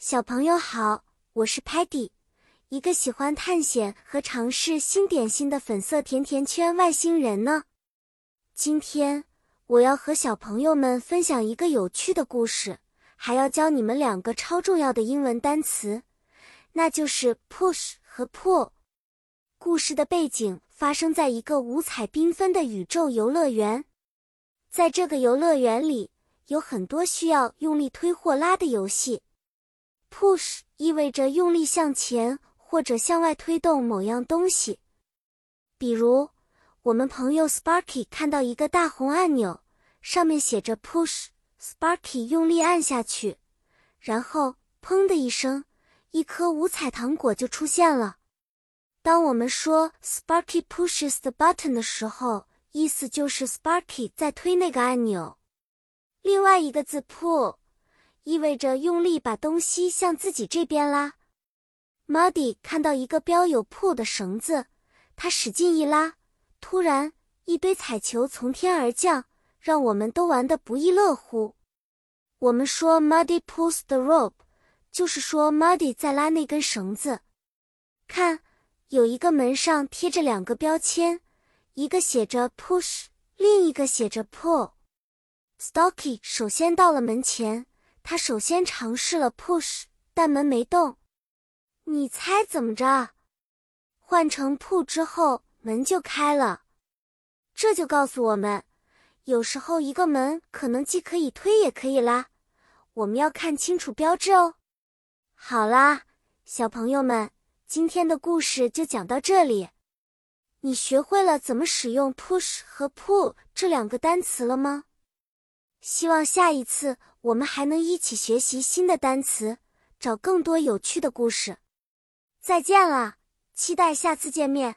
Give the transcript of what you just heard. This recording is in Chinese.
小朋友好，我是 Patty，一个喜欢探险和尝试新点心的粉色甜甜圈外星人呢。今天我要和小朋友们分享一个有趣的故事，还要教你们两个超重要的英文单词，那就是 push 和 pull。故事的背景发生在一个五彩缤纷的宇宙游乐园，在这个游乐园里有很多需要用力推或拉的游戏。Push 意味着用力向前或者向外推动某样东西，比如我们朋友 Sparky 看到一个大红按钮，上面写着 Push，Sparky 用力按下去，然后砰的一声，一颗五彩糖果就出现了。当我们说 Sparky pushes the button 的时候，意思就是 Sparky 在推那个按钮。另外一个字 pull。意味着用力把东西向自己这边拉。Muddy 看到一个标有 “pull” 的绳子，他使劲一拉，突然一堆彩球从天而降，让我们都玩得不亦乐乎。我们说 Muddy pulls the rope，就是说 Muddy 在拉那根绳子。看，有一个门上贴着两个标签，一个写着 “push”，另一个写着 “pull”。Stocky 首先到了门前。他首先尝试了 push，但门没动。你猜怎么着？换成 pull 之后，门就开了。这就告诉我们，有时候一个门可能既可以推也可以拉，我们要看清楚标志哦。好啦，小朋友们，今天的故事就讲到这里。你学会了怎么使用 push 和 pull 这两个单词了吗？希望下一次我们还能一起学习新的单词，找更多有趣的故事。再见了，期待下次见面。